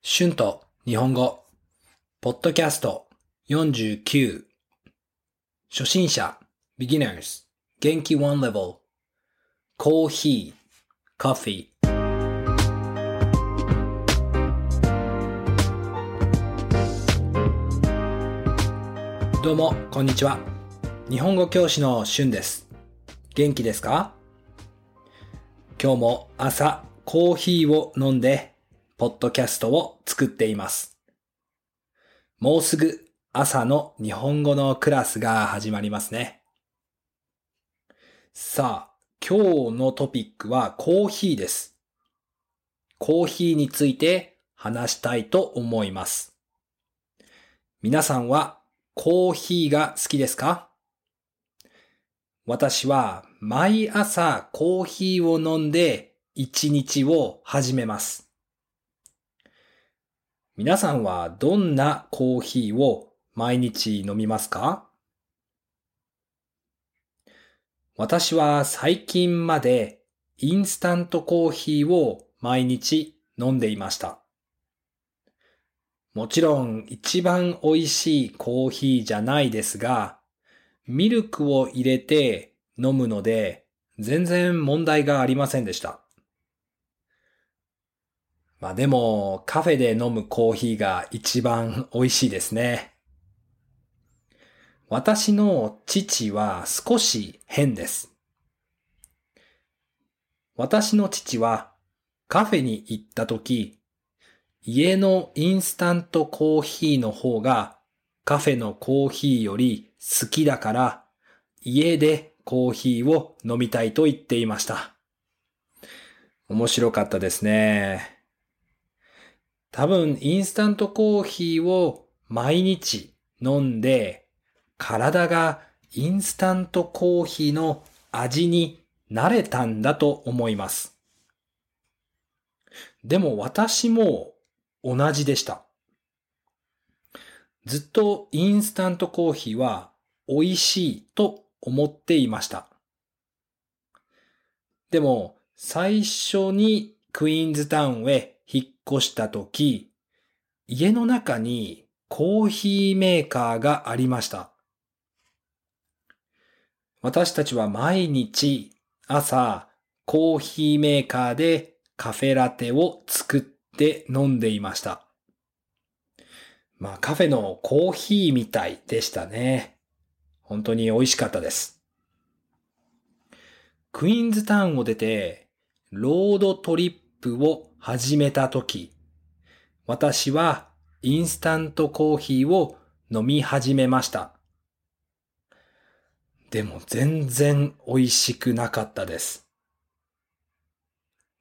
春と日本語、ポッドキャスト。49、初心者、beginners、元気。One level、コーヒー、coffee、どうも、こんにちは。日本語教師の春です。元気ですか？今日も朝コーヒーを飲んで、ポッドキャストを作っています。もうすぐ朝の日本語のクラスが始まりますね。さあ、今日のトピックはコーヒーです。コーヒーについて話したいと思います。皆さんはコーヒーが好きですか？私は毎朝コーヒーを飲んで一日を始めます。皆さんはどんなコーヒーを毎日飲みますか？私は最近までインスタントコーヒーを毎日飲んでいました。もちろん一番美味しいコーヒーじゃないですが、ミルクを入れて飲むので全然問題がありませんでした。まあでもカフェで飲むコーヒーが一番美味しいですね。私の父は少し変です。私の父はカフェに行った時、家のインスタントコーヒーの方がカフェのコーヒーより好きだから家でコーヒーを飲みたいと言っていました。面白かったですね。多分インスタントコーヒーを毎日飲んで体がインスタントコーヒーの味に慣れたんだと思います。でも私も同じでした。ずっとインスタントコーヒーは美味しいと思っていました。でも最初にクイーンズタウンへ越した時、家の中にコーヒーメーカーがありました。私たちは毎日朝コーヒーメーカーでカフェラテを作って飲んでいました。まあカフェのコーヒーみたいでしたね。本当に美味しかったです。クイーンズタウンを出てロードトリップを始めた時、私はインスタントコーヒーを飲み始めました。でも全然美味しくなかったです。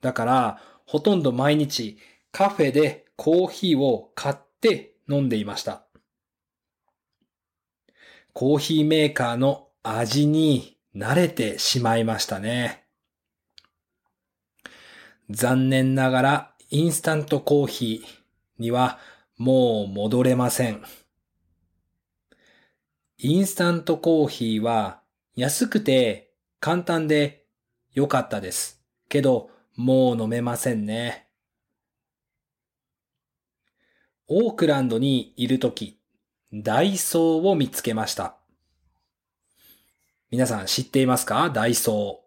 だから、ほとんど毎日カフェでコーヒーを買って飲んでいました。コーヒーメーカーの味に慣れてしまいましたね。残念ながらインスタントコーヒーにはもう戻れません。インスタントコーヒーは安くて簡単で良かったです。けどもう飲めませんね。オークランドにいるとき、ダイソーを見つけました。皆さん知っていますか？ダイソ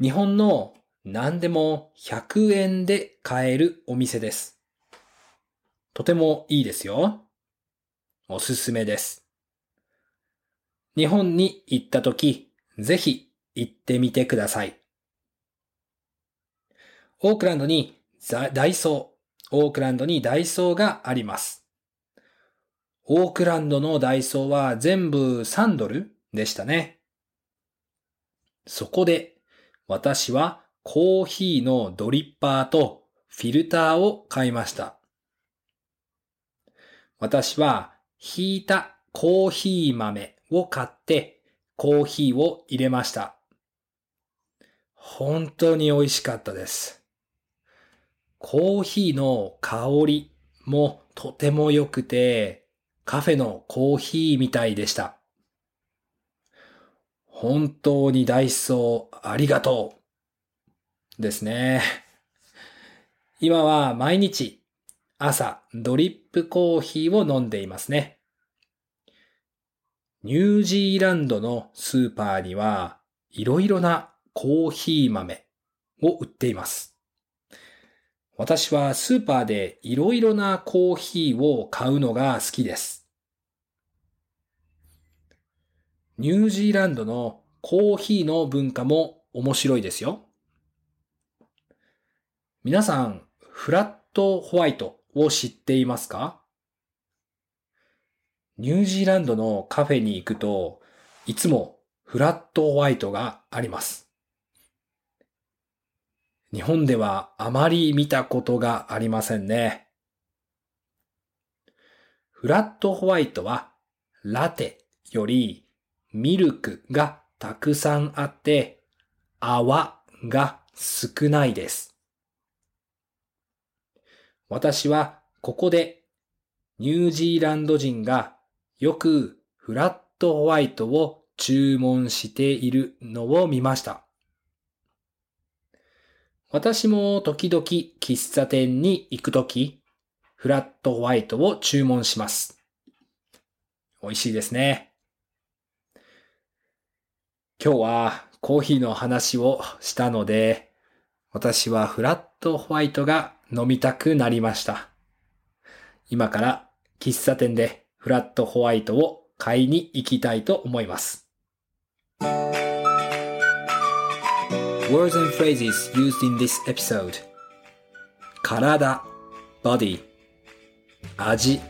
ー。日本の何でも100円で買えるお店です。とてもいいですよ。おすすめです。日本に行ったとき、ぜひ行ってみてください。オークランドにダイソー、オークランドにダイソーがあります。オークランドのダイソーは全部3ドルでしたね。そこで私はコーヒーのドリッパーとフィルターを買いました。私はひいたコーヒー豆を買ってコーヒーを入れました。本当に美味しかったです。コーヒーの香りもとても良くてカフェのコーヒーみたいでした。本当にダイソーありがとうですね。今は毎日朝ドリップコーヒーを飲んでいますね。ニュージーランドのスーパーにはいろいろなコーヒー豆を売っています。私はスーパーでいろいろなコーヒーを買うのが好きです。ニュージーランドのコーヒーの文化も面白いですよ。皆さん、フラットホワイトを知っていますか？ニュージーランドのカフェに行くといつもフラットホワイトがあります。日本ではあまり見たことがありませんね。フラットホワイトはラテよりミルクがたくさんあって泡が少ないです。私はここでニュージーランド人がよくフラットホワイトを注文しているのを見ました。私も時々喫茶店に行くとき、フラットホワイトを注文します。美味しいですね。今日はコーヒーの話をしたので、私はフラットホワイトが飲みたくなりました。今から喫茶店でフラットホワイトを買いに行きたいと思います。Words and phrases used in this episode 体 body 味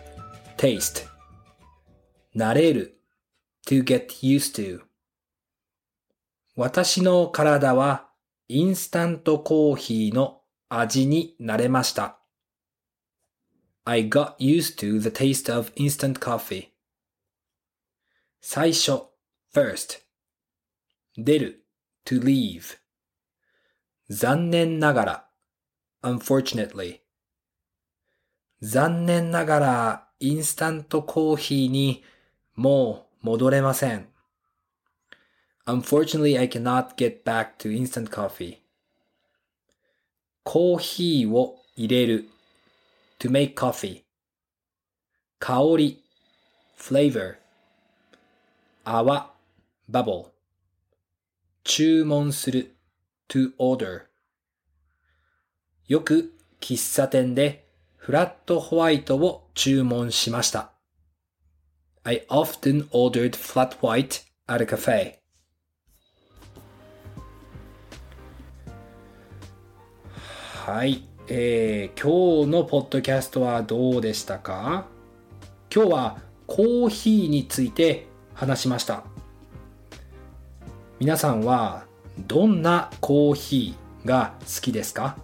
taste 慣れる to get used to 私の体はインスタントコーヒーの味に慣れました。I got used to the taste of instant coffee. 最初 first 出る to leave 残念ながら unfortunately 残念ながらインスタントコーヒーにもう戻れません。Unfortunately, I cannot get back to instant coffee. コーヒーを入れる to make coffee 香り flavor 泡 bubble 注文する to order よく喫茶店でフラットホワイトを注文しました。I often ordered flat white at a cafe. はい。えー、今日のポッドキャストはどうでしたか？今日はコーヒーについて話しました。皆さんはどんなコーヒーが好きですか？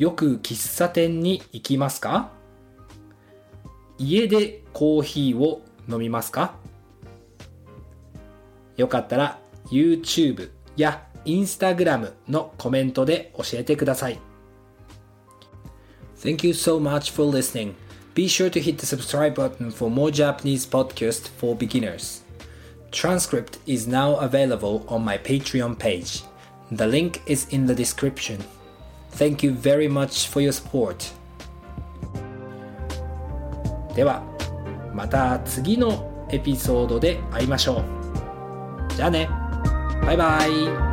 よく喫茶店に行きますか？家でコーヒーを飲みますか？よかったら YouTube や インスタグラムのコメントで教えてください。Thank you so much for listening. Be sure to hit the subscribe button for more Japanese podcasts for beginners. Transcript is now available on my Patreon page. The link is in the description. Thank you very much for your support. では、また次のエピソードで会いましょう。じゃあね。バイバイ。